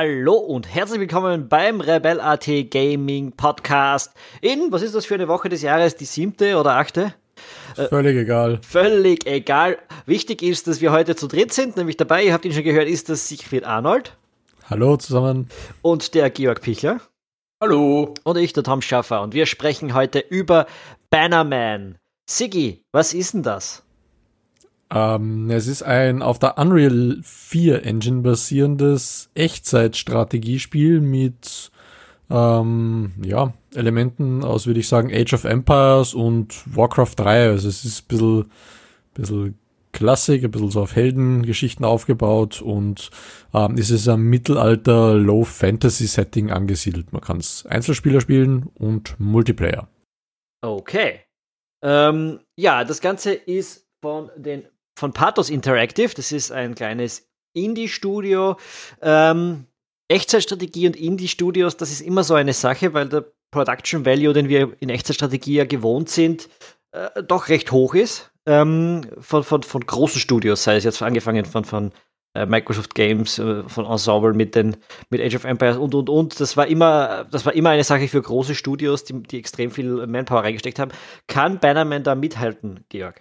Hallo und herzlich willkommen beim Rebel.at Gaming Podcast in, was ist das für eine Woche des Jahres, die siebte oder achte? Völlig egal. Völlig egal. Wichtig ist, dass wir heute zu dritt sind, nämlich dabei, ihr habt ihn schon gehört, ist das Siegfried Arnold. Hallo zusammen. Und der Georg Pichler. Hallo. Und ich, der Tom Schaffer. Und wir sprechen heute über Bannerman. Siggi, was ist denn das? Ähm, es ist ein auf der Unreal 4 Engine basierendes Echtzeitstrategiespiel mit ähm, ja, Elementen aus, würde ich sagen, Age of Empires und Warcraft 3. Also es ist ein bisschen, bisschen Klassik, ein bisschen so auf Heldengeschichten aufgebaut und ähm, es ist ein Mittelalter Low Fantasy Setting angesiedelt. Man kann es Einzelspieler spielen und Multiplayer. Okay. Ähm, ja, das Ganze ist von den von Pathos Interactive. Das ist ein kleines Indie-Studio. Ähm, Echtzeitstrategie und Indie-Studios, das ist immer so eine Sache, weil der Production Value, den wir in Echtzeitstrategie ja gewohnt sind, äh, doch recht hoch ist. Ähm, von, von, von großen Studios, sei es jetzt angefangen von, von äh, Microsoft Games, äh, von Ensemble mit, den, mit Age of Empires und und und. Das war immer, das war immer eine Sache für große Studios, die, die extrem viel Manpower reingesteckt haben. Kann Bannerman da mithalten, Georg?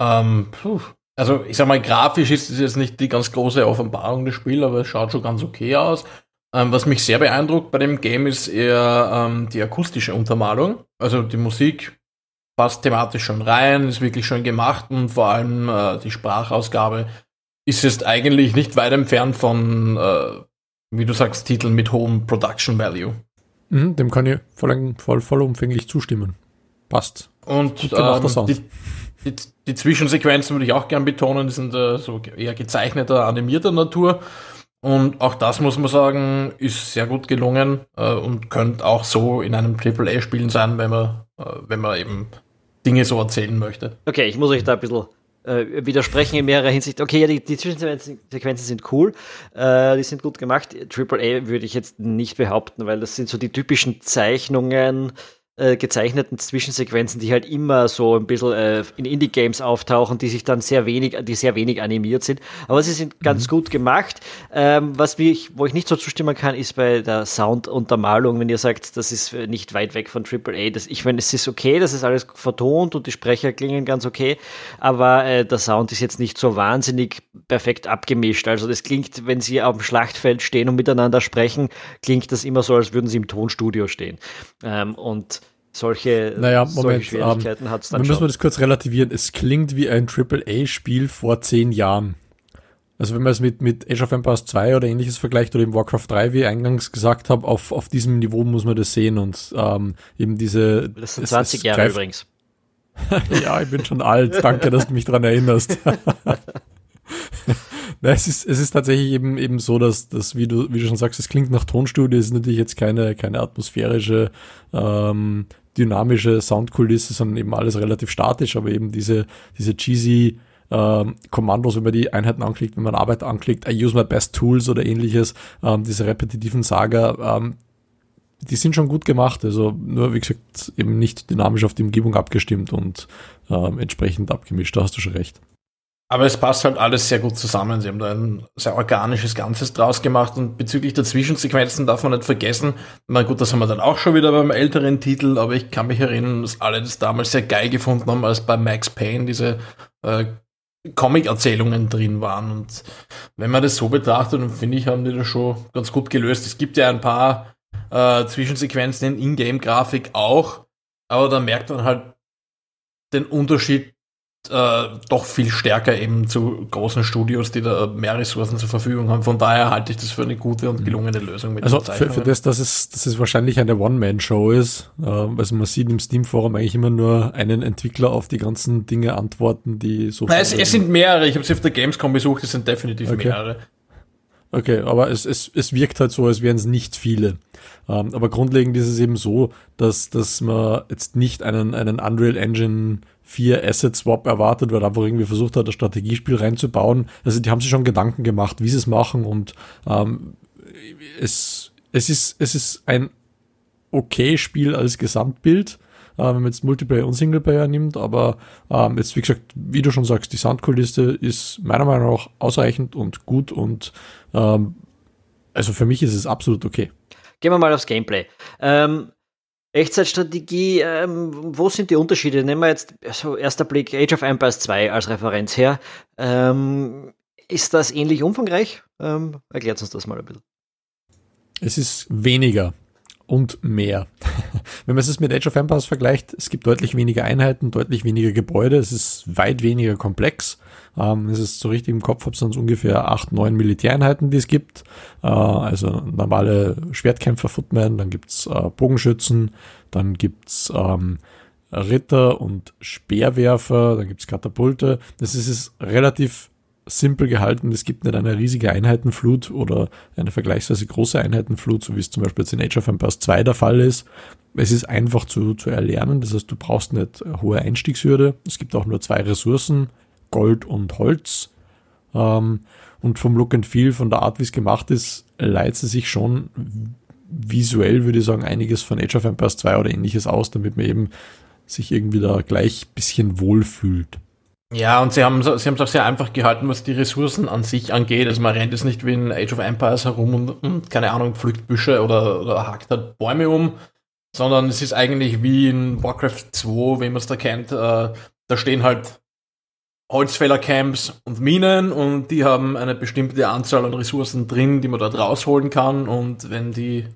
Ähm, puh. Also ich sag mal, grafisch ist es jetzt nicht die ganz große Offenbarung des Spiels, aber es schaut schon ganz okay aus. Ähm, was mich sehr beeindruckt bei dem Game ist eher ähm, die akustische Untermalung. Also die Musik passt thematisch schon rein, ist wirklich schön gemacht und vor allem äh, die Sprachausgabe ist jetzt eigentlich nicht weit entfernt von, äh, wie du sagst, Titeln mit hohem Production Value. Mhm, dem kann ich voll, voll, vollumfänglich zustimmen. Passt. Und ähm, die, die, die, Zwischensequenzen würde ich auch gern betonen, die sind äh, so eher gezeichneter, animierter Natur. Und auch das muss man sagen, ist sehr gut gelungen äh, und könnte auch so in einem AAA-Spielen sein, wenn man, äh, wenn man eben Dinge so erzählen möchte. Okay, ich muss euch da ein bisschen äh, widersprechen in mehrerer Hinsicht. Okay, ja, die, die Zwischensequenzen sind cool, äh, die sind gut gemacht. AAA würde ich jetzt nicht behaupten, weil das sind so die typischen Zeichnungen, äh, gezeichneten Zwischensequenzen, die halt immer so ein bisschen äh, in Indie-Games auftauchen, die sich dann sehr wenig, die sehr wenig animiert sind. Aber sie sind ganz mhm. gut gemacht. Ähm, was ich, wo ich nicht so zustimmen kann, ist bei der Sounduntermalung, wenn ihr sagt, das ist nicht weit weg von AAA. Das, ich meine, es ist okay, das ist alles vertont und die Sprecher klingen ganz okay, aber äh, der Sound ist jetzt nicht so wahnsinnig perfekt abgemischt. Also das klingt, wenn sie auf dem Schlachtfeld stehen und miteinander sprechen, klingt das immer so, als würden sie im Tonstudio stehen. Ähm, und solche, naja, Moment, solche Schwierigkeiten um, hat es dann schon. müssen wir das kurz relativieren. Es klingt wie ein AAA-Spiel vor zehn Jahren. Also wenn man es mit, mit Age of Empires 2 oder ähnliches vergleicht oder eben Warcraft 3, wie ich eingangs gesagt habe, auf, auf diesem Niveau muss man das sehen und ähm, eben diese... Das sind 20 es, es Jahre übrigens. ja, ich bin schon alt. Danke, dass du mich dran erinnerst. Na, es ist, es ist tatsächlich eben, eben so, dass, dass wie, du, wie du schon sagst, es klingt nach Tonstudio, es ist natürlich jetzt keine, keine atmosphärische, ähm, dynamische Soundkulisse, sondern eben alles relativ statisch, aber eben diese, diese cheesy ähm, Kommandos, wenn man die Einheiten anklickt, wenn man Arbeit anklickt, I use my best tools oder ähnliches, ähm, diese repetitiven Saga, ähm, die sind schon gut gemacht, also nur wie gesagt eben nicht dynamisch auf die Umgebung abgestimmt und ähm, entsprechend abgemischt, da hast du schon recht. Aber es passt halt alles sehr gut zusammen. Sie haben da ein sehr organisches Ganzes draus gemacht und bezüglich der Zwischensequenzen darf man nicht vergessen. Na gut, das haben wir dann auch schon wieder beim älteren Titel, aber ich kann mich erinnern, dass alle das damals sehr geil gefunden haben, als bei Max Payne diese äh, Comic-Erzählungen drin waren. Und wenn man das so betrachtet, dann finde ich, haben die das schon ganz gut gelöst. Es gibt ja ein paar äh, Zwischensequenzen in Ingame-Grafik auch, aber da merkt man halt den Unterschied äh, doch viel stärker eben zu großen Studios, die da mehr Ressourcen zur Verfügung haben. Von daher halte ich das für eine gute und gelungene Lösung. Mit also für, für das, dass es, dass es wahrscheinlich eine One-Man-Show ist. Äh, also man sieht im Steam-Forum eigentlich immer nur einen Entwickler auf die ganzen Dinge antworten, die so. Nein, es, es, sind mehrere. Ich habe sie auf der Gamescom besucht. Es sind definitiv okay. mehrere. Okay, aber es, es, es wirkt halt so, als wären es nicht viele. Ähm, aber grundlegend ist es eben so, dass, dass man jetzt nicht einen, einen Unreal Engine vier Asset Swap erwartet, weil einfach irgendwie versucht hat, das Strategiespiel reinzubauen. Also die haben sich schon Gedanken gemacht, wie sie es machen und ähm, es, es, ist, es ist ein okay Spiel als Gesamtbild, äh, wenn man jetzt Multiplayer und Singleplayer nimmt, aber ähm, jetzt, wie gesagt, wie du schon sagst, die Soundkulisse ist meiner Meinung nach ausreichend und gut und ähm, Also für mich ist es absolut okay. Gehen wir mal aufs Gameplay. Ähm, Echtzeitstrategie, ähm, wo sind die Unterschiede? Nehmen wir jetzt so erster Blick Age of Empires 2 als Referenz her. Ähm, ist das ähnlich umfangreich? Ähm, erklärt uns das mal ein bisschen. Es ist weniger und mehr. Wenn man es mit Age of Empires vergleicht, es gibt deutlich weniger Einheiten, deutlich weniger Gebäude, es ist weit weniger komplex. Ähm, es ist so richtig im Kopf, habe es ungefähr acht, neun Militäreinheiten, die es gibt. Äh, also normale Schwertkämpfer, Footmen, dann gibt's äh, Bogenschützen, dann gibt's ähm, Ritter und Speerwerfer, dann gibt's Katapulte. Das ist, ist relativ simpel gehalten. Es gibt nicht eine riesige Einheitenflut oder eine vergleichsweise große Einheitenflut, so wie es zum Beispiel jetzt in Age of Empires 2 der Fall ist. Es ist einfach zu, zu erlernen, das heißt, du brauchst nicht hohe Einstiegshürde. Es gibt auch nur zwei Ressourcen, Gold und Holz. Ähm, und vom Look and Feel, von der Art, wie es gemacht ist, leitet sie sich schon visuell, würde ich sagen, einiges von Age of Empires 2 oder ähnliches aus, damit man eben sich irgendwie da gleich bisschen wohlfühlt. Ja, und sie haben sie es auch sehr einfach gehalten, was die Ressourcen an sich angeht. Also man rennt jetzt nicht wie in Age of Empires herum und, und keine Ahnung, pflückt Büsche oder, oder hackt halt Bäume um, sondern es ist eigentlich wie in Warcraft 2, wie man es da kennt. Äh, da stehen halt Holzfällercamps und Minen und die haben eine bestimmte Anzahl an Ressourcen drin, die man dort rausholen kann und wenn die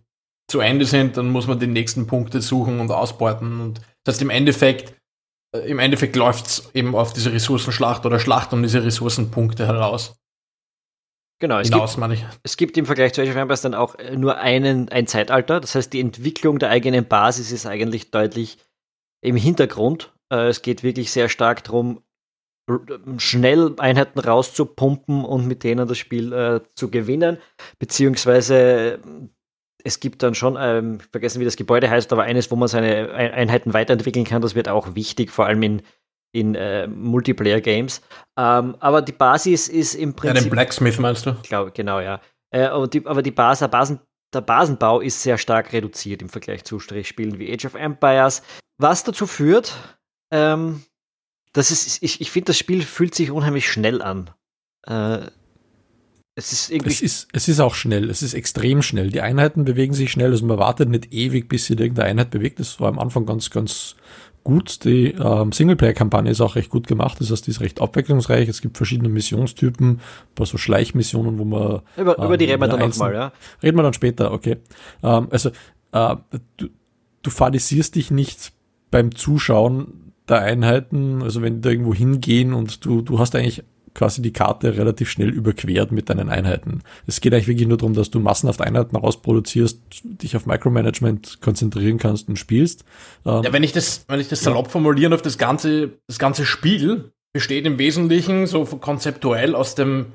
zu Ende sind, dann muss man die nächsten Punkte suchen und ausbeuten und das heißt im Endeffekt im Endeffekt läuft es eben auf diese Ressourcenschlacht oder Schlacht um diese Ressourcenpunkte heraus. Genau, es, Hinaus, gibt, es gibt im Vergleich zu Age of Empires dann auch äh, nur einen, ein Zeitalter. Das heißt, die Entwicklung der eigenen Basis ist eigentlich deutlich im Hintergrund. Äh, es geht wirklich sehr stark darum, schnell Einheiten rauszupumpen und mit denen das Spiel äh, zu gewinnen, beziehungsweise es gibt dann schon, ähm, vergessen wie das Gebäude heißt, aber eines, wo man seine Einheiten weiterentwickeln kann, das wird auch wichtig, vor allem in, in äh, Multiplayer-Games. Ähm, aber die Basis ist im Prinzip. Ja, den Blacksmith meinst du? Glaube, genau, ja. Äh, die, aber die Basis, Basen, der Basenbau ist sehr stark reduziert im Vergleich zu Spielen wie Age of Empires, was dazu führt, ähm, das ist, ich, ich finde, das Spiel fühlt sich unheimlich schnell an. Äh, es ist irgendwie. Es ist, es ist auch schnell, es ist extrem schnell. Die Einheiten bewegen sich schnell, also man wartet nicht ewig, bis sich irgendeine Einheit bewegt. Das war am Anfang ganz, ganz gut. Die ähm, Singleplayer-Kampagne ist auch recht gut gemacht, das heißt, die ist recht abwechslungsreich. Es gibt verschiedene Missionstypen, ein paar so Schleichmissionen, wo man. Über, ähm, über die reden wir dann nochmal, ja. Reden wir dann später, okay. Ähm, also, äh, du, du fadisierst dich nicht beim Zuschauen der Einheiten, also wenn die da irgendwo hingehen und du, du hast eigentlich quasi die Karte relativ schnell überquert mit deinen Einheiten. Es geht eigentlich wirklich nur darum, dass du massenhaft Einheiten rausproduzierst, dich auf Micromanagement konzentrieren kannst und spielst. Ähm, ja, wenn ich das, wenn ich das salopp formulieren auf das ganze, das ganze Spiel besteht im Wesentlichen so konzeptuell aus dem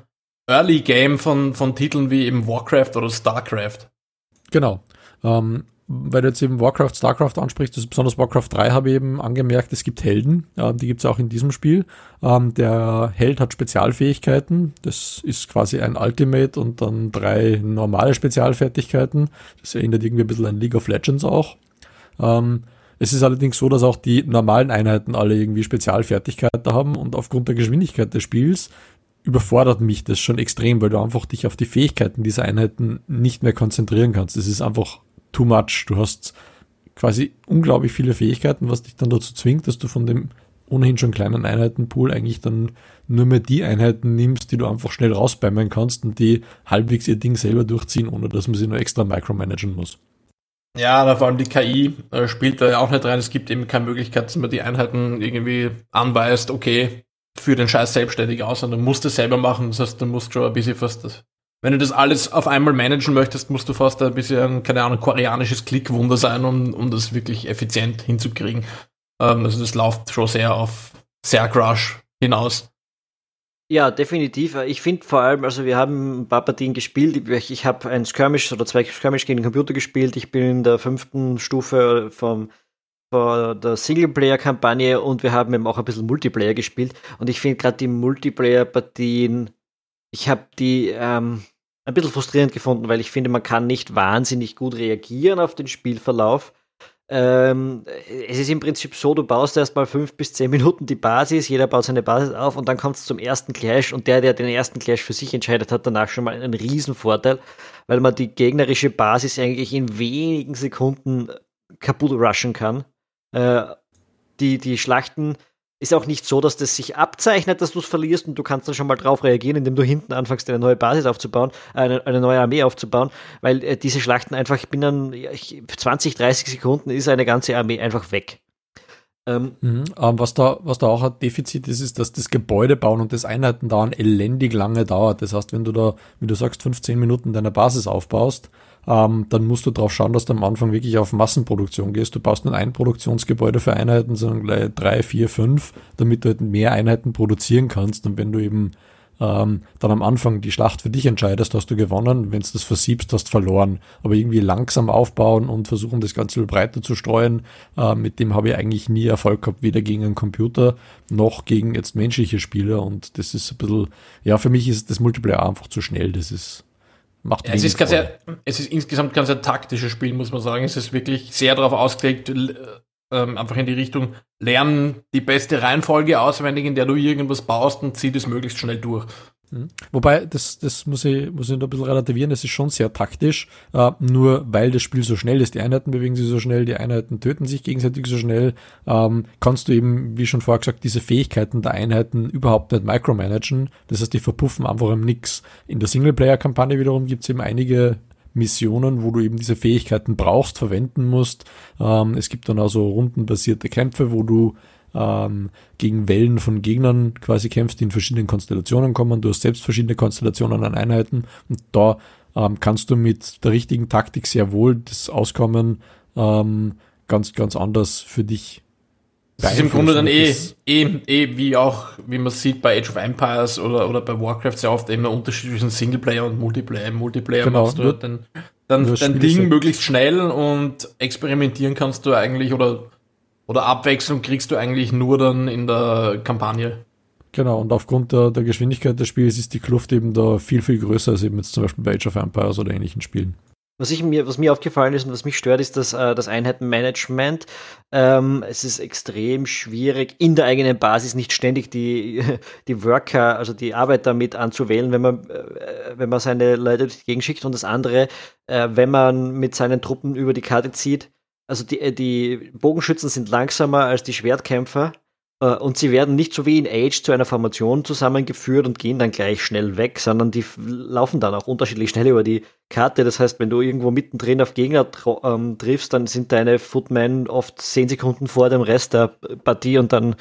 Early Game von, von Titeln wie eben Warcraft oder StarCraft. Genau. Ähm, weil du jetzt eben Warcraft, StarCraft ansprichst, also besonders Warcraft 3 habe ich eben angemerkt, es gibt Helden, äh, die gibt es auch in diesem Spiel. Ähm, der Held hat Spezialfähigkeiten, das ist quasi ein Ultimate und dann drei normale Spezialfertigkeiten. Das erinnert irgendwie ein bisschen an League of Legends auch. Ähm, es ist allerdings so, dass auch die normalen Einheiten alle irgendwie Spezialfertigkeiten haben und aufgrund der Geschwindigkeit des Spiels überfordert mich das schon extrem, weil du einfach dich auf die Fähigkeiten dieser Einheiten nicht mehr konzentrieren kannst. Es ist einfach too much. Du hast quasi unglaublich viele Fähigkeiten, was dich dann dazu zwingt, dass du von dem ohnehin schon kleinen Einheitenpool eigentlich dann nur mehr die Einheiten nimmst, die du einfach schnell rausbeimen kannst und die halbwegs ihr Ding selber durchziehen, ohne dass man sie nur extra micromanagen muss. Ja, vor allem die KI äh, spielt da ja auch nicht rein. Es gibt eben keine Möglichkeit, dass man die Einheiten irgendwie anweist, okay, für den Scheiß selbstständig aus, sondern musst es selber machen. Das heißt, du musst schon ein bisschen fast das wenn du das alles auf einmal managen möchtest, musst du fast ein bisschen, keine Ahnung, koreanisches Klickwunder sein, um, um das wirklich effizient hinzukriegen. Ähm, also das läuft schon sehr auf sehr Crush hinaus. Ja, definitiv. Ich finde vor allem, also wir haben ein paar Partien gespielt. Ich, ich habe ein Skirmish oder zwei Skirmish gegen den Computer gespielt. Ich bin in der fünften Stufe vom, von der Singleplayer-Kampagne und wir haben eben auch ein bisschen Multiplayer gespielt. Und ich finde gerade die Multiplayer-Partien, ich habe die ähm, ein bisschen frustrierend gefunden, weil ich finde, man kann nicht wahnsinnig gut reagieren auf den Spielverlauf. ähm, es ist im Prinzip so, du baust erst mal fünf bis zehn Minuten die Basis, jeder baut seine Basis auf und dann kommt es zum ersten Clash und der, der den ersten Clash für sich entscheidet, hat danach schon mal einen riesen Vorteil, weil man die gegnerische Basis eigentlich in wenigen Sekunden kaputt rushen kann. Äh, die, die Schlachten ist auch nicht so, dass das sich abzeichnet, dass du es verlierst und du kannst dann schon mal drauf reagieren, indem du hinten anfängst, eine neue Basis aufzubauen, eine, eine neue Armee aufzubauen, weil äh, diese Schlachten einfach binnen ja, 20, 30 Sekunden ist eine ganze Armee einfach weg. Ähm, mhm, ähm, was, da, was da auch ein Defizit ist, ist, dass das Gebäude bauen und das Einheiten dauern elendig lange dauert. Das heißt, wenn du da, wie du sagst, 15 Minuten deine Basis aufbaust, ähm, dann musst du darauf schauen, dass du am Anfang wirklich auf Massenproduktion gehst. Du baust nicht ein Produktionsgebäude für Einheiten, sondern gleich drei, vier, fünf, damit du halt mehr Einheiten produzieren kannst. Und wenn du eben ähm, dann am Anfang die Schlacht für dich entscheidest, hast du gewonnen. Wenn du das versiebst, hast du verloren. Aber irgendwie langsam aufbauen und versuchen, das Ganze breiter zu streuen, äh, mit dem habe ich eigentlich nie Erfolg gehabt, weder gegen einen Computer noch gegen jetzt menschliche Spieler. Und das ist ein bisschen, ja, für mich ist das Multiplayer einfach zu schnell. Das ist Macht ja, es, ist ganz sehr, es ist insgesamt ganz ein taktisches Spiel, muss man sagen. Es ist wirklich sehr darauf ausgelegt, ähm, einfach in die Richtung, lernen die beste Reihenfolge auswendig, in der du irgendwas baust und zieh das möglichst schnell durch. Mhm. Wobei, das, das muss ich, muss ich noch ein bisschen relativieren, das ist schon sehr taktisch, äh, nur weil das Spiel so schnell ist, die Einheiten bewegen sich so schnell, die Einheiten töten sich gegenseitig so schnell, ähm, kannst du eben, wie schon vorher gesagt, diese Fähigkeiten der Einheiten überhaupt nicht micromanagen, das heißt, die verpuffen einfach im Nix. In der Singleplayer-Kampagne wiederum gibt es eben einige Missionen, wo du eben diese Fähigkeiten brauchst, verwenden musst. Ähm, es gibt dann also rundenbasierte Kämpfe, wo du ähm, gegen Wellen von Gegnern quasi kämpfst, die in verschiedenen Konstellationen kommen. Du hast selbst verschiedene Konstellationen an Einheiten und da ähm, kannst du mit der richtigen Taktik sehr wohl das Auskommen ähm, ganz, ganz anders für dich das ist im Grunde dann eh, eh, eh, wie auch, wie man sieht bei Age of Empires oder, oder bei Warcraft sehr oft eben der Unterschied zwischen Singleplayer und Multiplayer. Im Multiplayer genau, machst du dann, dann dein Ding möglichst schnell und experimentieren kannst du eigentlich oder oder Abwechslung kriegst du eigentlich nur dann in der Kampagne. Genau, und aufgrund der, der Geschwindigkeit des Spiels ist die Kluft eben da viel, viel größer als eben jetzt zum Beispiel bei Age of Empires oder ähnlichen Spielen. Was, ich mir, was mir aufgefallen ist und was mich stört, ist das, äh, das Einheitenmanagement. Ähm, es ist extrem schwierig, in der eigenen Basis nicht ständig die, die Worker, also die Arbeiter mit anzuwählen, wenn man, äh, wenn man seine Leute durch die Gegend schickt. Und das andere, äh, wenn man mit seinen Truppen über die Karte zieht, also die, äh, die Bogenschützen sind langsamer als die Schwertkämpfer äh, und sie werden nicht so wie in Age zu einer Formation zusammengeführt und gehen dann gleich schnell weg, sondern die laufen dann auch unterschiedlich schnell über die Karte. Das heißt, wenn du irgendwo mittendrin auf Gegner ähm, triffst, dann sind deine Footmen oft zehn Sekunden vor dem Rest der Partie und dann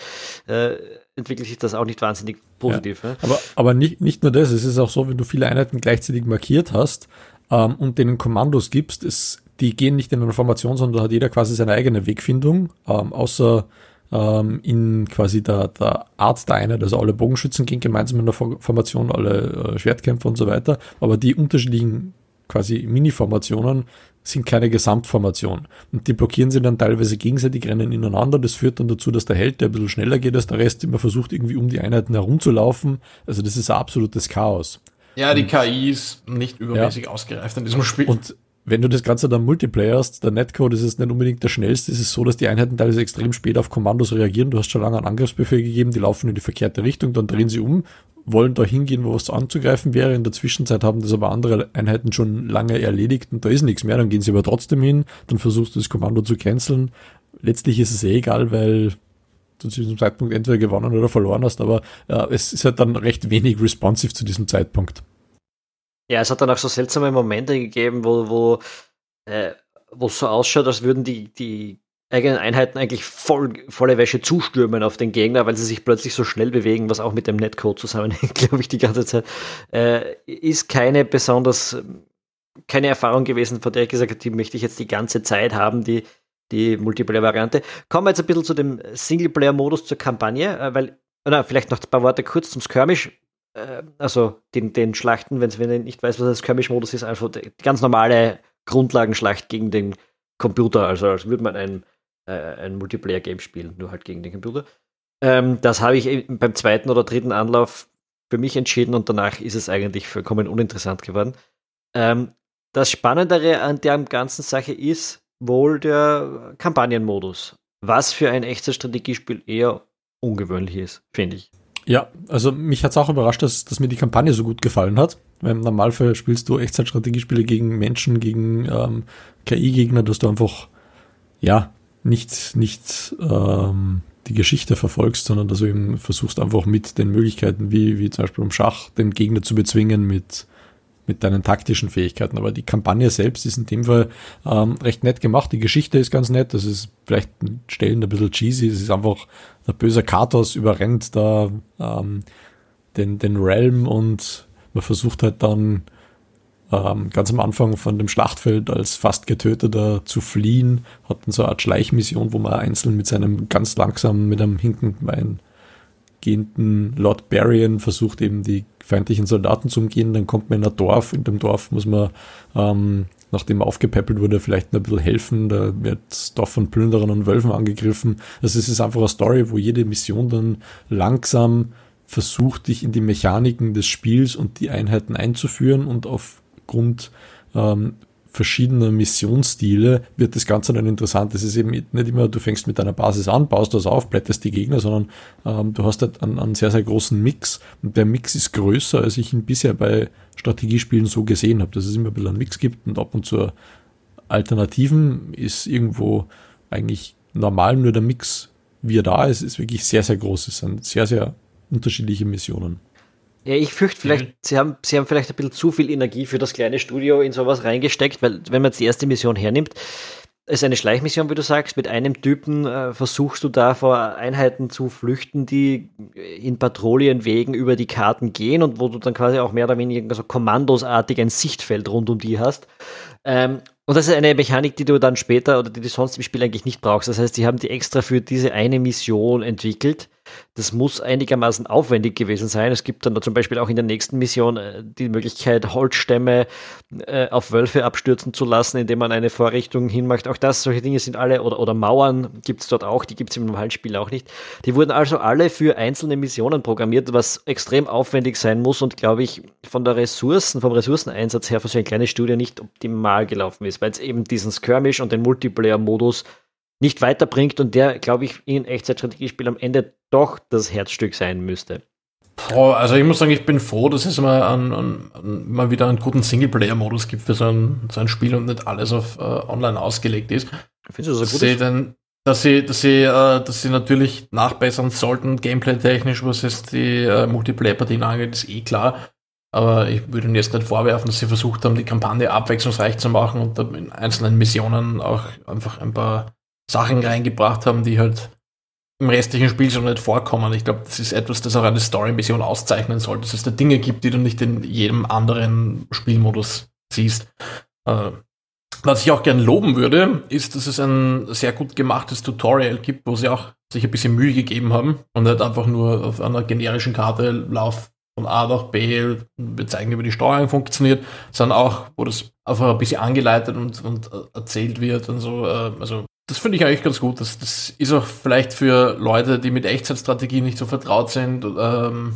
äh, entwickelt sich das auch nicht wahnsinnig positiv. Ja. Ne? Aber, aber nicht, nicht nur das, es ist auch so, wenn du viele Einheiten gleichzeitig markiert hast ähm, und denen Kommandos gibst, es die gehen nicht in einer Formation, sondern da hat jeder quasi seine eigene Wegfindung, ähm, außer ähm, in quasi der, der Art der Einheit. Also alle Bogenschützen gehen gemeinsam in der Formation, alle äh, Schwertkämpfer und so weiter. Aber die unterschiedlichen quasi Mini-Formationen sind keine Gesamtformation. Und die blockieren sie dann teilweise gegenseitig, rennen ineinander. Das führt dann dazu, dass der Held, der ein bisschen schneller geht als der Rest, immer versucht, irgendwie um die Einheiten herumzulaufen. Also das ist ein absolutes Chaos. Ja, die KI ist nicht übermäßig ja. ausgereift in diesem Spiel. Und wenn du das Ganze dann Multiplayer hast, der Netcode ist es nicht unbedingt der schnellste, es ist so, dass die Einheiten teilweise extrem spät auf Kommandos reagieren. Du hast schon lange einen Angriffsbefehl gegeben, die laufen in die verkehrte Richtung, dann drehen sie um, wollen da hingehen, wo was anzugreifen wäre. In der Zwischenzeit haben das aber andere Einheiten schon lange erledigt und da ist nichts mehr, dann gehen sie aber trotzdem hin, dann versuchst du das Kommando zu canceln. Letztlich ist es eh egal, weil du zu diesem Zeitpunkt entweder gewonnen oder verloren hast, aber äh, es ist halt dann recht wenig responsive zu diesem Zeitpunkt. Ja, es hat dann auch so seltsame Momente gegeben, wo, wo äh, wo es so ausschaut, als würden die, die eigenen Einheiten eigentlich voll, volle Wäsche zustürmen auf den Gegner, weil sie sich plötzlich so schnell bewegen, was auch mit dem Netcode zusammenhängt, glaube ich, die ganze Zeit. Äh, ist keine besonders, keine Erfahrung gewesen, von der ich gesagt habe, die möchte ich jetzt die ganze Zeit haben, die, die Multiplayer-Variante. Kommen wir jetzt ein bisschen zu dem Singleplayer-Modus zur Kampagne, äh, weil, na, vielleicht noch ein paar Worte kurz zum Skirmish äh, also den, den Schlachten, wenn man nicht weiß, was das Skirmish-Modus ist, einfach die ganz normale Grundlagenschlacht gegen den Computer, also als würde man ein, äh, ein Multiplayer-Game spielen, nur halt gegen den Computer. Ähm, das habe ich beim zweiten oder dritten Anlauf für mich entschieden und danach ist es eigentlich vollkommen uninteressant geworden. Ähm, das Spannendere an der ganzen Sache ist, wohl der Kampagnenmodus, was für ein echtes Strategiespiel eher ungewöhnlich ist, finde ich. Ja, also mich hat es auch überrascht, dass, dass mir die Kampagne so gut gefallen hat. Weil im Normalfall spielst du Echtzeitstrategiespiele gegen Menschen, gegen ähm, KI-Gegner, dass du einfach, ja, nicht, nicht ähm, die Geschichte verfolgst, sondern dass du eben versuchst einfach mit den Möglichkeiten, wie, wie zum Beispiel im Schach, den Gegner zu bezwingen mit, mit deinen taktischen Fähigkeiten. Aber die Kampagne selbst ist in dem Fall ähm, recht nett gemacht. Die Geschichte ist ganz nett. Das ist vielleicht in Stellen ein bisschen cheesy. Es ist einfach der böse Katos überrennt da ähm, den, den Realm und man versucht halt dann ähm, ganz am Anfang von dem Schlachtfeld als fast Getöteter zu fliehen, hat dann so eine Art Schleichmission, wo man einzeln mit seinem ganz langsam mit einem hinkenden gehenden Lord Barrion versucht eben die feindlichen Soldaten zu umgehen, dann kommt man in ein Dorf, in dem Dorf muss man, ähm, nachdem er aufgepäppelt wurde, vielleicht ein bisschen helfen, da wird das Dorf von Plünderern und Wölfen angegriffen. Also es ist einfach eine Story, wo jede Mission dann langsam versucht, dich in die Mechaniken des Spiels und die Einheiten einzuführen und aufgrund ähm, verschiedener Missionsstile wird das Ganze dann interessant. Es ist eben nicht immer, du fängst mit deiner Basis an, baust das auf, blätterst die Gegner, sondern ähm, du hast halt einen, einen, sehr, sehr großen Mix. Und der Mix ist größer, als ich ihn bisher bei Strategiespielen so gesehen habe, dass es immer ein bisschen einen Mix gibt und ab und zu Alternativen ist irgendwo eigentlich normal, nur der Mix, wie er da ist, ist wirklich sehr, sehr groß. Es sind sehr, sehr unterschiedliche Missionen. Ja, ich fürchte vielleicht, mhm. sie haben, sie haben vielleicht ein bisschen zu viel Energie für das kleine Studio in sowas reingesteckt, weil wenn man jetzt die erste Mission hernimmt, ist eine Schleichmission, wie du sagst, mit einem Typen äh, versuchst du da vor Einheiten zu flüchten, die in Patrouillenwegen über die Karten gehen und wo du dann quasi auch mehr oder weniger so kommandosartig ein Sichtfeld rund um die hast. Ähm, und das ist eine Mechanik, die du dann später oder die du sonst im Spiel eigentlich nicht brauchst. Das heißt, die haben die extra für diese eine Mission entwickelt. Das muss einigermaßen aufwendig gewesen sein. Es gibt dann da zum Beispiel auch in der nächsten Mission äh, die Möglichkeit, Holzstämme äh, auf Wölfe abstürzen zu lassen, indem man eine Vorrichtung hinmacht. Auch das, solche Dinge sind alle, oder, oder Mauern gibt es dort auch, die gibt es im normalen Spiel auch nicht. Die wurden also alle für einzelne Missionen programmiert, was extrem aufwendig sein muss und glaube ich von der Ressourcen, vom Ressourceneinsatz her für so ein kleines Studio nicht optimal gelaufen ist weil es eben diesen Skirmish und den Multiplayer-Modus nicht weiterbringt und der, glaube ich, in Echtzeitstrategiespiel am Ende doch das Herzstück sein müsste. also ich muss sagen, ich bin froh, dass es mal, an, an, mal wieder einen guten Singleplayer-Modus gibt für so ein, so ein Spiel und nicht alles auf uh, online ausgelegt ist. Findest du das gut? Denn, dass sie, dass sie, uh, dass sie natürlich nachbessern sollten, gameplay-technisch, was jetzt die uh, Multiplayer-Partien angeht, ist eh klar. Aber ich würde ihnen jetzt nicht vorwerfen, dass sie versucht haben, die Kampagne abwechslungsreich zu machen und in einzelnen Missionen auch einfach ein paar Sachen reingebracht haben, die halt im restlichen Spiel so nicht vorkommen. Ich glaube, das ist etwas, das auch eine Story-Mission auszeichnen sollte, dass es da Dinge gibt, die du nicht in jedem anderen Spielmodus siehst. Äh, was ich auch gern loben würde, ist, dass es ein sehr gut gemachtes Tutorial gibt, wo sie auch sich ein bisschen Mühe gegeben haben und nicht einfach nur auf einer generischen Karte Lauf von A nach B, wir zeigen, wie die Steuerung funktioniert, sondern auch, wo das einfach ein bisschen angeleitet und, und erzählt wird und so. Äh, also das finde ich eigentlich ganz gut. Das, das ist auch vielleicht für Leute, die mit Echtzeitstrategie nicht so vertraut sind, ähm,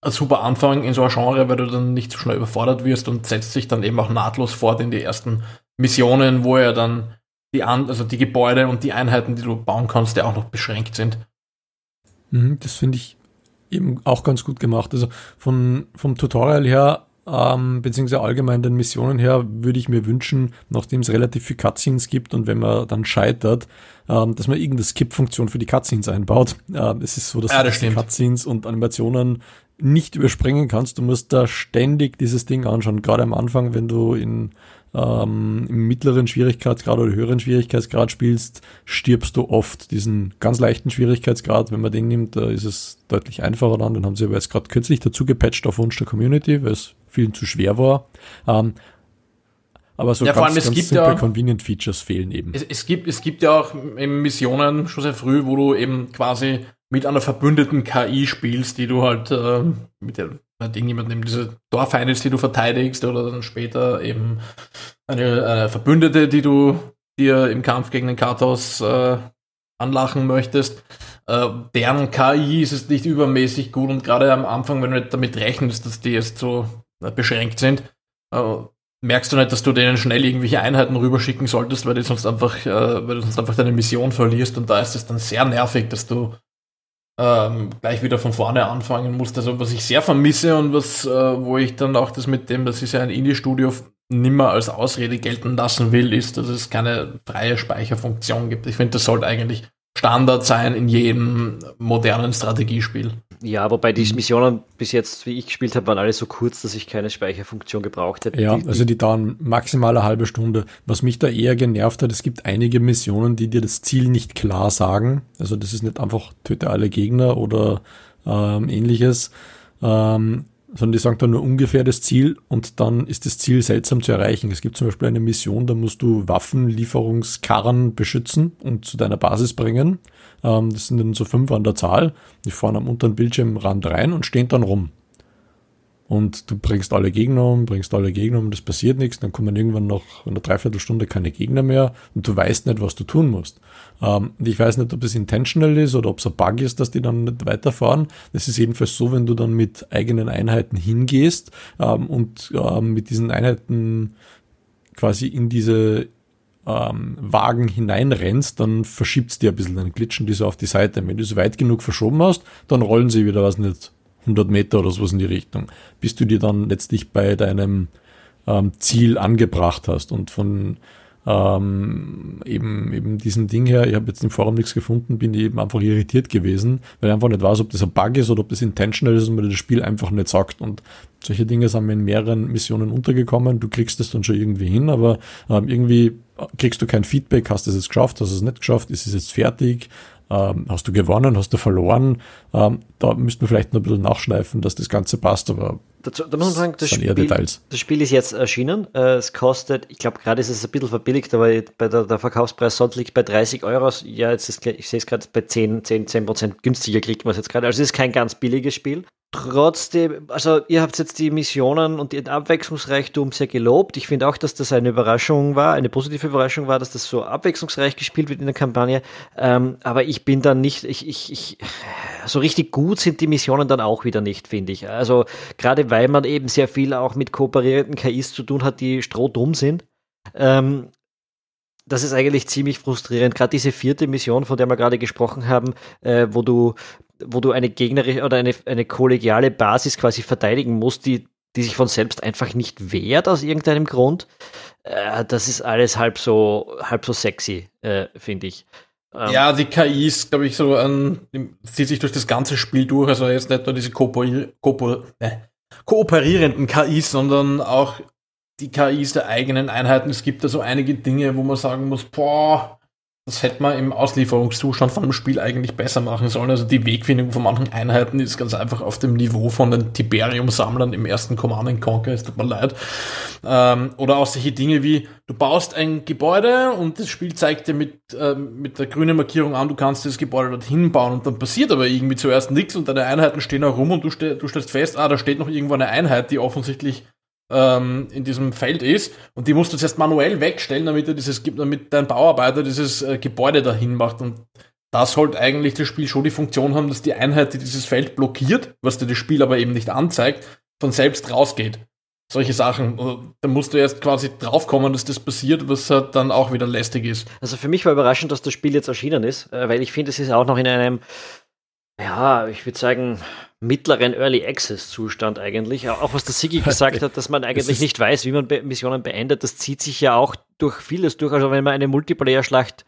ein super Anfang in so ein Genre, weil du dann nicht so schnell überfordert wirst und setzt sich dann eben auch nahtlos fort in die ersten Missionen, wo ja dann die, An also die Gebäude und die Einheiten, die du bauen kannst, ja auch noch beschränkt sind. Mhm, das finde ich eben auch ganz gut gemacht. Also von, vom Tutorial her, ähm, beziehungsweise allgemein den Missionen her, würde ich mir wünschen, nachdem es relativ viel Cutscenes gibt und wenn man dann scheitert, ähm, dass man irgendeine Skip-Funktion für die Cutscenes einbaut. Ähm, es ist so, dass ja, das du Cutscenes und Animationen nicht überspringen kannst. Du musst da ständig dieses Ding anschauen. Gerade am Anfang, wenn du in ähm, im mittleren Schwierigkeitsgrad oder höheren Schwierigkeitsgrad spielst, stirbst du oft. Diesen ganz leichten Schwierigkeitsgrad, wenn man den nimmt, da ist es deutlich einfacher dann. Den haben sie aber jetzt gerade kürzlich dazu gepatcht auf Wunsch der Community, weil es vielen zu schwer war. Ähm, aber so ja, ganz, ganz simple ja, Convenient Features fehlen eben. Es, es, gibt, es gibt ja auch Missionen schon sehr früh, wo du eben quasi mit einer verbündeten KI spielst, die du halt äh, mit der halt irgendjemand eben diese Dorfeinde ist, die du verteidigst, oder dann später eben eine, eine Verbündete, die du dir im Kampf gegen den Katos äh, anlachen möchtest. Äh, deren KI ist es nicht übermäßig gut und gerade am Anfang, wenn du nicht damit rechnest, dass die jetzt so äh, beschränkt sind, äh, merkst du nicht, dass du denen schnell irgendwelche Einheiten rüberschicken solltest, weil du sonst einfach, äh, weil du sonst einfach deine Mission verlierst und da ist es dann sehr nervig, dass du ähm, gleich wieder von vorne anfangen musst. Also was ich sehr vermisse und was, äh, wo ich dann auch das mit dem, das ist ja ein Indie-Studio, nimmer als Ausrede gelten lassen will, ist, dass es keine freie Speicherfunktion gibt. Ich finde, das sollte eigentlich Standard sein in jedem modernen Strategiespiel. Ja, wobei die Missionen bis jetzt, wie ich gespielt habe, waren alle so kurz, dass ich keine Speicherfunktion gebraucht hätte. Ja, die, also die dauern maximal eine halbe Stunde. Was mich da eher genervt hat, es gibt einige Missionen, die dir das Ziel nicht klar sagen. Also das ist nicht einfach töte alle Gegner oder ähm, ähnliches. Ähm, sondern die sagen dann nur ungefähr das Ziel und dann ist das Ziel seltsam zu erreichen. Es gibt zum Beispiel eine Mission, da musst du Waffenlieferungskarren beschützen und zu deiner Basis bringen. Ähm, das sind dann so fünf an der Zahl. Die fahren am unteren Bildschirmrand rein und stehen dann rum und du bringst alle Gegner um, bringst alle Gegner um, das passiert nichts, dann kommen irgendwann noch in einer Dreiviertelstunde keine Gegner mehr und du weißt nicht, was du tun musst. Ähm, ich weiß nicht, ob das intentional ist oder ob es ein Bug ist, dass die dann nicht weiterfahren. Das ist jedenfalls so, wenn du dann mit eigenen Einheiten hingehst ähm, und ähm, mit diesen Einheiten quasi in diese ähm, Wagen hineinrennst, dann verschiebt es dir ein bisschen, dann glitschen die so auf die Seite. Wenn du es weit genug verschoben hast, dann rollen sie wieder was nicht 100 Meter oder sowas in die Richtung, bis du dir dann letztlich bei deinem ähm, Ziel angebracht hast. Und von ähm, eben, eben diesem Ding her, ich habe jetzt im Forum nichts gefunden, bin ich eben einfach irritiert gewesen, weil ich einfach nicht weiß, ob das ein Bug ist oder ob das intentional ist und mir das Spiel einfach nicht sagt. Und solche Dinge sind mir in mehreren Missionen untergekommen. Du kriegst es dann schon irgendwie hin, aber ähm, irgendwie kriegst du kein Feedback, hast du es jetzt geschafft, hast du es nicht geschafft, ist es jetzt fertig, ähm, hast du gewonnen, hast du verloren? Ähm, da müssten wir vielleicht noch ein bisschen nachschleifen, dass das Ganze passt, aber Dazu, da muss man sagen, das Spiel, das Spiel, ist jetzt erschienen. Äh, es kostet, ich glaube, gerade ist es ein bisschen verbilligt, aber bei der, der Verkaufspreis sonst liegt bei 30 Euro. Ja, jetzt ist, ich sehe es gerade bei 10, 10, 10 Prozent günstiger kriegt man es jetzt gerade. Also es ist kein ganz billiges Spiel. Trotzdem, also ihr habt jetzt die Missionen und den Abwechslungsreichtum sehr gelobt. Ich finde auch, dass das eine Überraschung war, eine positive Überraschung war, dass das so abwechslungsreich gespielt wird in der Kampagne. Ähm, aber ich bin dann nicht, ich, ich, ich, so richtig gut sind die Missionen dann auch wieder nicht, finde ich. Also gerade weil man eben sehr viel auch mit kooperierenden KIs zu tun hat, die strohdumm sind. Ähm, das ist eigentlich ziemlich frustrierend. Gerade diese vierte Mission, von der wir gerade gesprochen haben, äh, wo du wo du eine gegnerische oder eine, eine kollegiale Basis quasi verteidigen musst, die, die sich von selbst einfach nicht wehrt aus irgendeinem Grund. Äh, das ist alles halb so, halb so sexy, äh, finde ich. Ähm, ja, die KI ist, glaube ich, so ein, zieht sich durch das ganze Spiel durch. Also jetzt nicht nur diese Kooperier Kooper äh, kooperierenden KIs, sondern auch die KIs der eigenen Einheiten. Es gibt da so einige Dinge, wo man sagen muss, boah, das hätte man im Auslieferungszustand von dem Spiel eigentlich besser machen sollen. Also die Wegfindung von manchen Einheiten ist ganz einfach auf dem Niveau von den Tiberium-Sammlern im ersten Command Conquer, es tut mir leid. Ähm, oder auch solche Dinge wie, du baust ein Gebäude und das Spiel zeigt dir mit, äh, mit der grünen Markierung an, du kannst das Gebäude dorthin bauen und dann passiert aber irgendwie zuerst nichts und deine Einheiten stehen herum und du, ste du stellst fest, ah, da steht noch irgendwo eine Einheit, die offensichtlich ähm, in diesem Feld ist und die musst du jetzt manuell wegstellen, damit er dieses, damit dein Bauarbeiter dieses äh, Gebäude dahin macht und das sollte eigentlich das Spiel schon die Funktion haben, dass die Einheit, die dieses Feld blockiert, was dir das Spiel aber eben nicht anzeigt, von selbst rausgeht. Solche Sachen. Also, da musst du erst quasi draufkommen, dass das passiert, was halt dann auch wieder lästig ist. Also für mich war überraschend, dass das Spiel jetzt erschienen ist, äh, weil ich finde, es ist auch noch in einem, ja, ich würde sagen, mittleren Early Access Zustand eigentlich. Auch was der Sigi gesagt hat, dass man eigentlich nicht weiß, wie man Be Missionen beendet, das zieht sich ja auch durch vieles durch. Also wenn man eine Multiplayer-Schlacht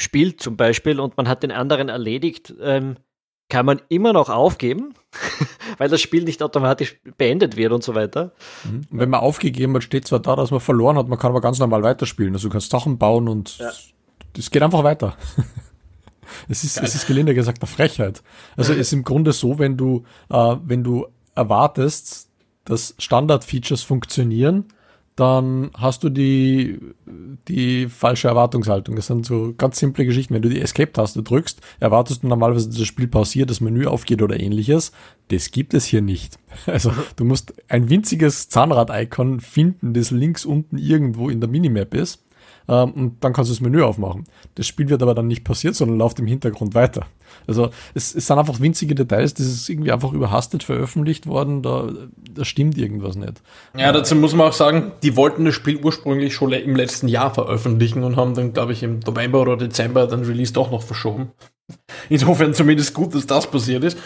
spielt zum Beispiel und man hat den anderen erledigt, ähm, kann man immer noch aufgeben, weil das Spiel nicht automatisch beendet wird und so weiter. Mhm. Und wenn man aufgegeben hat, steht zwar da, dass man verloren hat, man kann aber ganz normal weiterspielen. Also du kannst Sachen bauen und es ja. geht einfach weiter. Es ist, es ist gelinde gesagt eine Frechheit. Also es ist im Grunde so, wenn du, äh, wenn du erwartest, dass Standard-Features funktionieren, dann hast du die, die falsche Erwartungshaltung. Das sind so ganz simple Geschichten. Wenn du die Escape-Taste drückst, erwartest du normalerweise, dass das Spiel pausiert, das Menü aufgeht oder ähnliches. Das gibt es hier nicht. Also du musst ein winziges Zahnrad-Icon finden, das links unten irgendwo in der Minimap ist ähm, und dann kannst du das Menü aufmachen. Das Spiel wird aber dann nicht passiert, sondern läuft im Hintergrund weiter. Also es, es sind einfach winzige Details, das ist irgendwie einfach überhastet veröffentlicht worden, da, da stimmt irgendwas nicht. Ja, dazu muss man auch sagen, die wollten das Spiel ursprünglich schon im letzten Jahr veröffentlichen und haben dann, glaube ich, im November oder Dezember dann Release doch noch verschoben. Insofern zumindest gut, dass das passiert ist,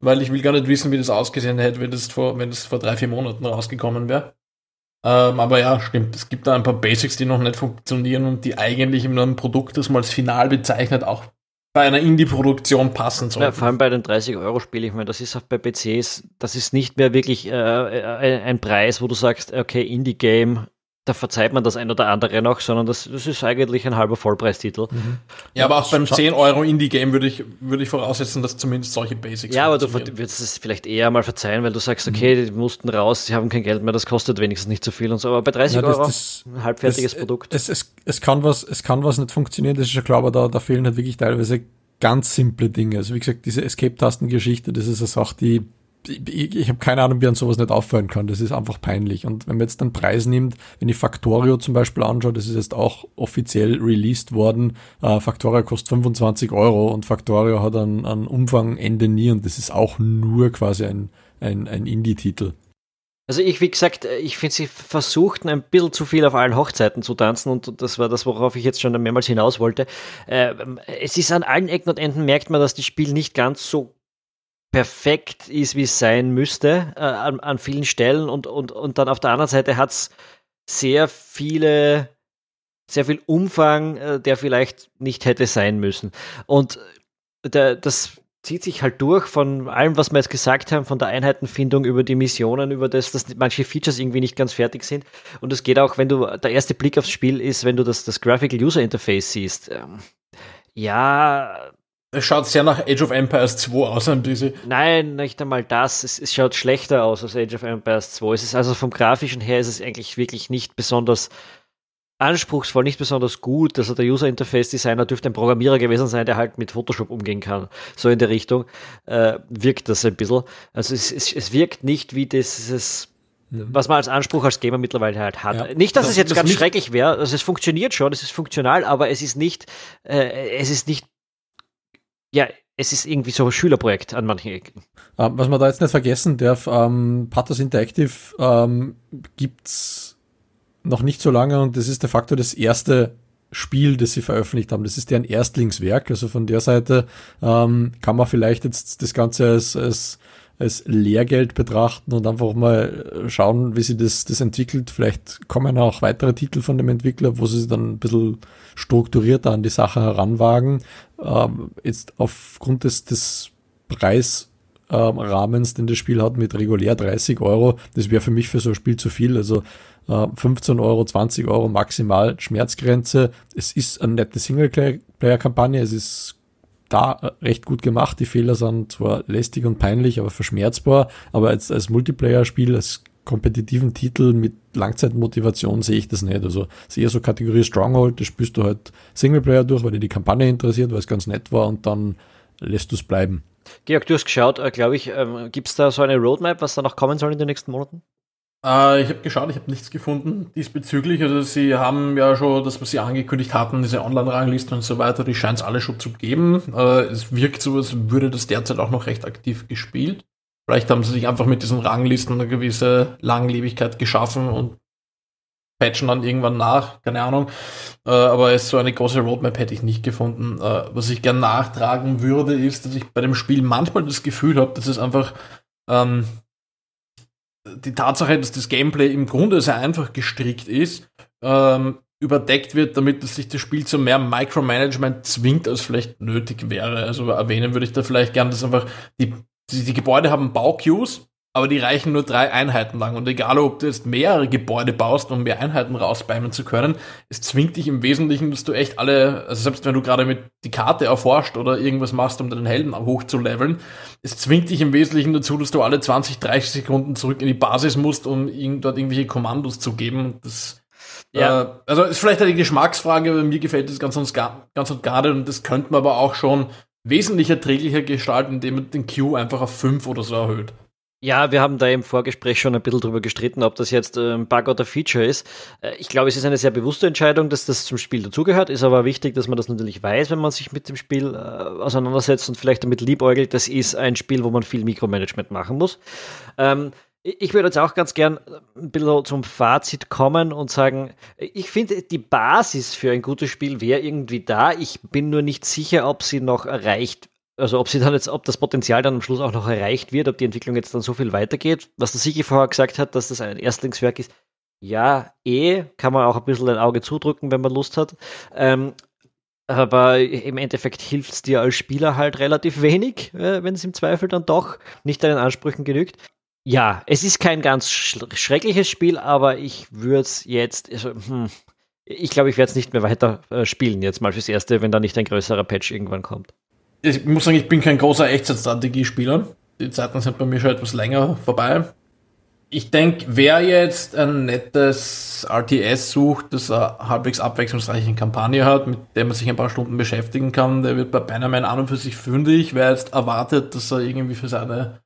weil ich will gar nicht wissen, wie das ausgesehen hätte, wenn das vor, wenn das vor drei, vier Monaten rausgekommen wäre. Ähm, aber ja, stimmt. Es gibt da ein paar Basics, die noch nicht funktionieren und die eigentlich in einem Produkt, das man als final bezeichnet, auch bei einer Indie-Produktion passen sollten. Ja, vor allem bei den 30-Euro-Spielen. Ich meine, das ist auch bei PCs, das ist nicht mehr wirklich äh, äh ein Preis, wo du sagst, okay, Indie-Game da verzeiht man das ein oder andere noch, sondern das, das ist eigentlich ein halber Vollpreistitel. Mhm. Ja, aber auch beim 10 Euro Indie-Game würde ich, würde ich voraussetzen, dass zumindest solche Basics Ja, aber du würdest es vielleicht eher mal verzeihen, weil du sagst, okay, mhm. die mussten raus, sie haben kein Geld mehr, das kostet wenigstens nicht so viel und so. Aber bei 30 ja, das, Euro das, ein halbfertiges das, Produkt. Es, es, es, kann was, es kann was nicht funktionieren, das ist ja klar, aber da, da fehlen halt wirklich teilweise ganz simple Dinge. Also wie gesagt, diese Escape-Tasten-Geschichte, das ist eine Sache, die ich, ich habe keine Ahnung, wie man sowas nicht auffallen kann. Das ist einfach peinlich. Und wenn man jetzt einen Preis nimmt, wenn ich Factorio zum Beispiel anschaue, das ist jetzt auch offiziell released worden. Äh, Factorio kostet 25 Euro und Factorio hat einen, einen Umfang Ende nie und das ist auch nur quasi ein, ein, ein Indie-Titel. Also ich, wie gesagt, ich finde, sie versuchten ein bisschen zu viel auf allen Hochzeiten zu tanzen und das war das, worauf ich jetzt schon mehrmals hinaus wollte. Äh, es ist an allen Ecken und Enden merkt man, dass das Spiel nicht ganz so perfekt ist, wie es sein müsste, äh, an, an, vielen Stellen. Und, und, und dann auf der anderen Seite hat es sehr viele, sehr viel Umfang, äh, der vielleicht nicht hätte sein müssen. Und der, das zieht sich halt durch von allem, was wir jetzt gesagt haben, von der Einheitenfindung über die Missionen, über das, dass manche Features irgendwie nicht ganz fertig sind. Und es geht auch, wenn du, der erste Blick aufs Spiel ist, wenn du das, das Graphical User Interface siehst. Ähm, ja, schaut sehr nach Age of Empires 2 aus, ein bisschen. Nein, nicht einmal das. Es, es, schaut schlechter aus als Age of Empires 2. Es ist also vom Grafischen her ist es eigentlich wirklich nicht besonders anspruchsvoll, nicht besonders gut. Also der User Interface Designer dürfte ein Programmierer gewesen sein, der halt mit Photoshop umgehen kann. So in der Richtung äh, wirkt das ein bisschen. Also es, es, es wirkt nicht wie dieses was man als Anspruch als Gamer mittlerweile halt hat. Ja. Nicht, dass das, es jetzt das ganz schrecklich wäre, also es funktioniert schon, es ist funktional, aber es ist nicht, äh, es ist nicht ja, es ist irgendwie so ein Schülerprojekt an manchen Ecken. Ähm, was man da jetzt nicht vergessen darf, ähm, Pathos Interactive ähm, gibt's noch nicht so lange und das ist de facto das erste Spiel, das sie veröffentlicht haben. Das ist deren Erstlingswerk. Also von der Seite ähm, kann man vielleicht jetzt das Ganze als, als als Lehrgeld betrachten und einfach mal schauen, wie sich das, das entwickelt. Vielleicht kommen auch weitere Titel von dem Entwickler, wo sie dann ein bisschen strukturierter an die Sache heranwagen. Ähm, jetzt aufgrund des, des Preisrahmens, den das Spiel hat, mit regulär 30 Euro, das wäre für mich für so ein Spiel zu viel. Also 15 äh, Euro, 20 Euro maximal Schmerzgrenze. Es ist eine nette Singleplayer-Kampagne, es ist da recht gut gemacht. Die Fehler sind zwar lästig und peinlich, aber verschmerzbar. Aber als, als Multiplayer-Spiel, als kompetitiven Titel mit Langzeitmotivation sehe ich das nicht. Also es ist eher so Kategorie Stronghold, da spielst du halt Singleplayer durch, weil dir die Kampagne interessiert, weil es ganz nett war und dann lässt du es bleiben. Georg, du hast geschaut, äh, glaube ich, ähm, gibt es da so eine Roadmap, was da noch kommen soll in den nächsten Monaten? Äh, ich habe geschaut, ich habe nichts gefunden diesbezüglich. Also sie haben ja schon, das was sie angekündigt hatten, diese Online-Rangliste und so weiter, die scheint es alle schon zu geben. Äh, es wirkt so, als würde das derzeit auch noch recht aktiv gespielt. Vielleicht haben sie sich einfach mit diesen Ranglisten eine gewisse Langlebigkeit geschaffen und patchen dann irgendwann nach, keine Ahnung. Äh, aber so eine große Roadmap hätte ich nicht gefunden. Äh, was ich gern nachtragen würde, ist, dass ich bei dem Spiel manchmal das Gefühl habe, dass es einfach ähm, die Tatsache, dass das Gameplay im Grunde sehr einfach gestrickt ist, ähm, überdeckt wird, damit sich das Spiel zu mehr Micromanagement zwingt, als vielleicht nötig wäre. Also erwähnen würde ich da vielleicht gern, dass einfach die, die, die Gebäude haben Bauqueues aber die reichen nur drei Einheiten lang. Und egal, ob du jetzt mehrere Gebäude baust, um mehr Einheiten rausbeimen zu können, es zwingt dich im Wesentlichen, dass du echt alle, also selbst wenn du gerade mit die Karte erforscht oder irgendwas machst, um deinen Helden hochzuleveln, es zwingt dich im Wesentlichen dazu, dass du alle 20, 30 Sekunden zurück in die Basis musst, um dort irgendwelche Kommandos zu geben. Das, ja. Äh, also ist vielleicht eine Geschmacksfrage, aber mir gefällt das ganz und gar, ganz und gar nicht und das könnte man aber auch schon wesentlich erträglicher gestalten, indem man den Q einfach auf 5 oder so erhöht. Ja, wir haben da im Vorgespräch schon ein bisschen drüber gestritten, ob das jetzt ein ähm, Bug oder Feature ist. Äh, ich glaube, es ist eine sehr bewusste Entscheidung, dass das zum Spiel dazugehört. Ist aber wichtig, dass man das natürlich weiß, wenn man sich mit dem Spiel äh, auseinandersetzt und vielleicht damit liebäugelt. Das ist ein Spiel, wo man viel Mikromanagement machen muss. Ähm, ich würde jetzt auch ganz gern ein bisschen zum Fazit kommen und sagen, ich finde, die Basis für ein gutes Spiel wäre irgendwie da. Ich bin nur nicht sicher, ob sie noch erreicht also ob sie dann jetzt, ob das Potenzial dann am Schluss auch noch erreicht wird, ob die Entwicklung jetzt dann so viel weitergeht. Was der Sigi vorher gesagt hat, dass das ein Erstlingswerk ist, ja, eh, kann man auch ein bisschen ein Auge zudrücken, wenn man Lust hat. Ähm, aber im Endeffekt hilft es dir als Spieler halt relativ wenig, äh, wenn es im Zweifel dann doch nicht deinen Ansprüchen genügt. Ja, es ist kein ganz schreckliches Spiel, aber ich würde es jetzt, also, hm, ich glaube, ich werde es nicht mehr weiter äh, spielen, jetzt mal fürs Erste, wenn da nicht ein größerer Patch irgendwann kommt ich muss sagen, ich bin kein großer Echtzeitstrategiespieler. Die Zeiten sind bei mir schon etwas länger vorbei. Ich denke, wer jetzt ein nettes RTS sucht, das eine halbwegs abwechslungsreiche Kampagne hat, mit der man sich ein paar Stunden beschäftigen kann, der wird bei Bannerman an und für sich fündig. Wer jetzt erwartet, dass er irgendwie für seine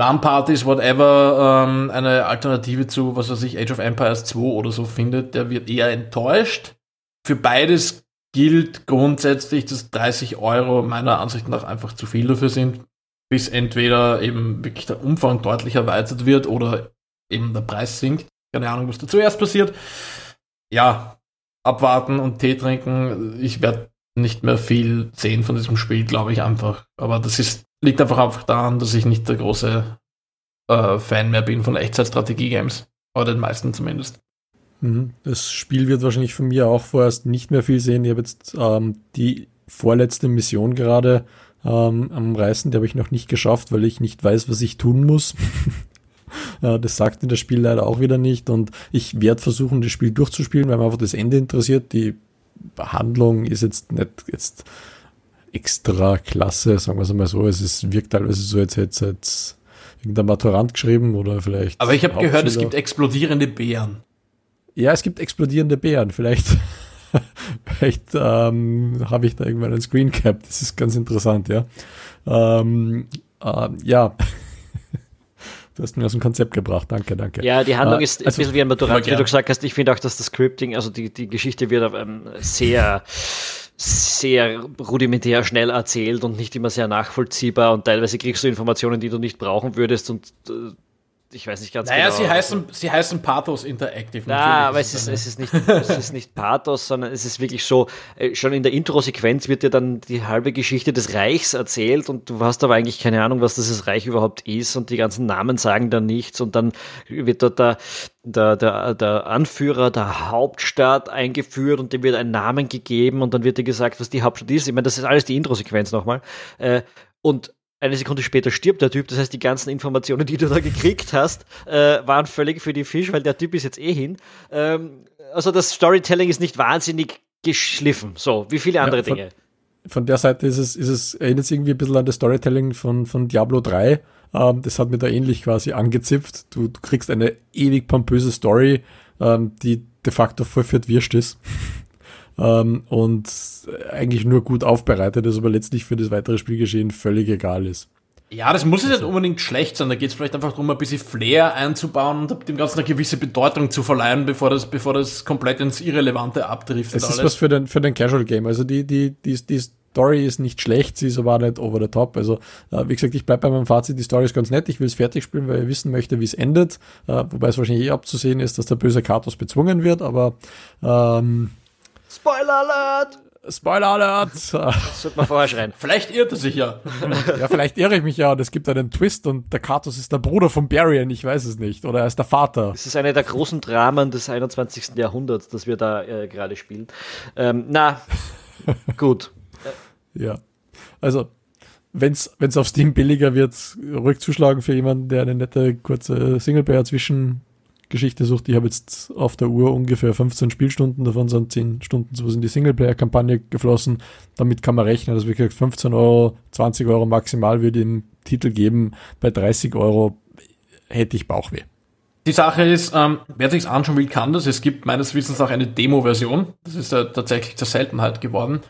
LAN-Partys, whatever, ähm, eine Alternative zu, was weiß ich, Age of Empires 2 oder so findet, der wird eher enttäuscht. Für beides gilt grundsätzlich, dass 30 Euro meiner Ansicht nach einfach zu viel dafür sind, bis entweder eben wirklich der Umfang deutlich erweitert wird oder eben der Preis sinkt. Keine Ahnung, was da zuerst passiert. Ja, abwarten und Tee trinken. Ich werde nicht mehr viel sehen von diesem Spiel, glaube ich einfach. Aber das ist, liegt einfach, einfach daran, dass ich nicht der große äh, Fan mehr bin von Echtzeitstrategie-Games. Oder den meisten zumindest. Mhm. Das Spiel wird wahrscheinlich von mir auch vorerst nicht mehr viel sehen. Ich habe jetzt ähm, die vorletzte Mission gerade ähm, am Reißen, die habe ich noch nicht geschafft, weil ich nicht weiß, was ich tun muss. das sagt mir das Spiel leider auch wieder nicht und ich werde versuchen, das Spiel durchzuspielen, weil mir einfach das Ende interessiert. Die Behandlung ist jetzt nicht jetzt extra klasse, sagen wir es mal so. Es ist, wirkt teilweise so, als hätte es jetzt irgendein Maturant geschrieben oder vielleicht. Aber ich habe gehört, es gibt explodierende Bären. Ja, es gibt explodierende Bären. Vielleicht, vielleicht ähm, habe ich da irgendwann einen Screen Cap. Das ist ganz interessant, ja. Ähm, äh, ja. Du hast mir aus dem Konzept gebracht. Danke, danke. Ja, die Handlung äh, ist also, ein bisschen wie ein Maturant, wie du gesagt hast. Ich finde auch, dass das Scripting, also die, die Geschichte wird ähm, sehr sehr rudimentär schnell erzählt und nicht immer sehr nachvollziehbar. Und teilweise kriegst du Informationen, die du nicht brauchen würdest. Und äh, ich weiß nicht ganz naja, genau. Naja, sie heißen, sie heißen Pathos Interactive. Na, aber es ist, es, ist nicht, es ist nicht Pathos, sondern es ist wirklich so, äh, schon in der Intro-Sequenz wird dir dann die halbe Geschichte des Reichs erzählt und du hast aber eigentlich keine Ahnung, was dieses Reich überhaupt ist und die ganzen Namen sagen dann nichts und dann wird dort der, der, der, der Anführer der Hauptstadt eingeführt und dem wird ein Namen gegeben und dann wird dir gesagt, was die Hauptstadt ist. Ich meine, das ist alles die Intro-Sequenz nochmal. Äh, und eine Sekunde später stirbt der Typ. Das heißt, die ganzen Informationen, die du da gekriegt hast, äh, waren völlig für die Fisch, weil der Typ ist jetzt eh hin. Ähm, also das Storytelling ist nicht wahnsinnig geschliffen. So, wie viele andere ja, von, Dinge. Von der Seite ist es, ist es, erinnert es irgendwie ein bisschen an das Storytelling von, von Diablo 3. Ähm, das hat mir da ähnlich quasi angezipft. Du, du kriegst eine ewig pompöse Story, ähm, die de facto voll für Wirst ist ähm, und eigentlich nur gut aufbereitet ist, aber letztlich für das weitere Spielgeschehen völlig egal ist. Ja, das muss jetzt also. nicht unbedingt schlecht sein. Da geht es vielleicht einfach darum, ein bisschen Flair einzubauen und dem Ganzen eine gewisse Bedeutung zu verleihen, bevor das, bevor das komplett ins Irrelevante abdriftet. Das ist was für den, für den Casual Game. Also die, die, die, die Story ist nicht schlecht, sie ist aber nicht over the top. Also, äh, wie gesagt, ich bleibe bei meinem Fazit, die Story ist ganz nett. Ich will es fertig spielen, weil ich wissen möchte, wie es endet. Äh, wobei es wahrscheinlich eh abzusehen ist, dass der böse Katos bezwungen wird, aber ähm, Spoiler Alert! Spoiler Alert! Das sollte man vorher schreien. Vielleicht irrt er sich ja. ja, vielleicht irre ich mich ja und es gibt einen Twist und der Katos ist der Bruder von Barian, ich weiß es nicht. Oder er ist der Vater. Es ist eine der großen Dramen des 21. Jahrhunderts, das wir da äh, gerade spielen. Ähm, na, gut. ja. Also, wenn es auf Steam billiger wird, ruhig zuschlagen für jemanden, der eine nette, kurze Singleplayer zwischen Geschichte sucht. Ich habe jetzt auf der Uhr ungefähr 15 Spielstunden, davon sind 10 Stunden sowas in die Singleplayer-Kampagne geflossen. Damit kann man rechnen, dass wirklich 15 Euro, 20 Euro maximal würde im Titel geben. Bei 30 Euro hätte ich Bauchweh. Die Sache ist, ähm, wer sich's anschauen will, kann das. Es gibt meines Wissens auch eine Demo-Version. Das ist ja tatsächlich zur Seltenheit geworden.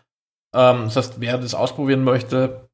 Ähm, das heißt, wer das ausprobieren möchte,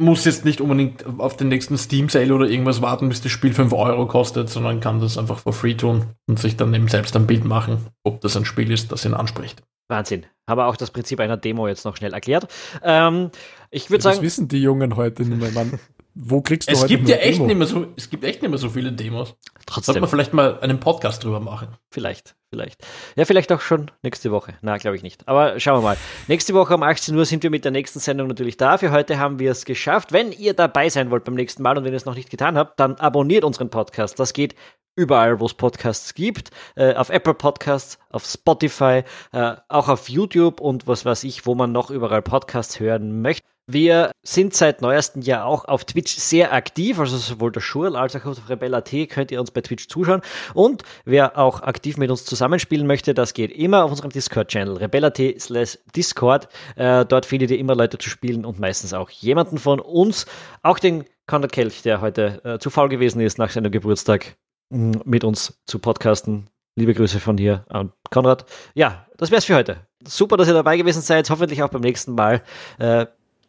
muss jetzt nicht unbedingt auf den nächsten Steam Sale oder irgendwas warten, bis das Spiel 5 Euro kostet, sondern kann das einfach for free tun und sich dann eben selbst ein Bild machen, ob das ein Spiel ist, das ihn anspricht. Wahnsinn. Habe auch das Prinzip einer Demo jetzt noch schnell erklärt. Ähm, ich würde sagen. Das wissen die Jungen heute nicht mehr, Mann. Wo kriegst du es heute gibt ja echt Demo? nicht mehr so, es gibt echt nicht mehr so viele Demos. Sollte Trotzdem. man vielleicht mal einen Podcast drüber machen. Vielleicht, vielleicht. Ja, vielleicht auch schon nächste Woche. Na, glaube ich nicht. Aber schauen wir mal. Nächste Woche um 18 Uhr sind wir mit der nächsten Sendung natürlich da. Für heute haben wir es geschafft. Wenn ihr dabei sein wollt beim nächsten Mal und wenn ihr es noch nicht getan habt, dann abonniert unseren Podcast. Das geht überall, wo es Podcasts gibt. Äh, auf Apple Podcasts, auf Spotify, äh, auch auf YouTube und was weiß ich, wo man noch überall Podcasts hören möchte. Wir sind seit neuestem Jahr auch auf Twitch sehr aktiv, also sowohl der Schurl als auch auf Rebella.at könnt ihr uns bei Twitch zuschauen. Und wer auch aktiv mit uns zusammenspielen möchte, das geht immer auf unserem Discord-Channel, rebella.at slash Discord. Äh, dort findet ihr immer Leute zu spielen und meistens auch jemanden von uns, auch den Konrad Kelch, der heute äh, zu faul gewesen ist, nach seinem Geburtstag mh, mit uns zu podcasten. Liebe Grüße von hier an Konrad. Ja, das wär's für heute. Super, dass ihr dabei gewesen seid. Hoffentlich auch beim nächsten Mal. Äh,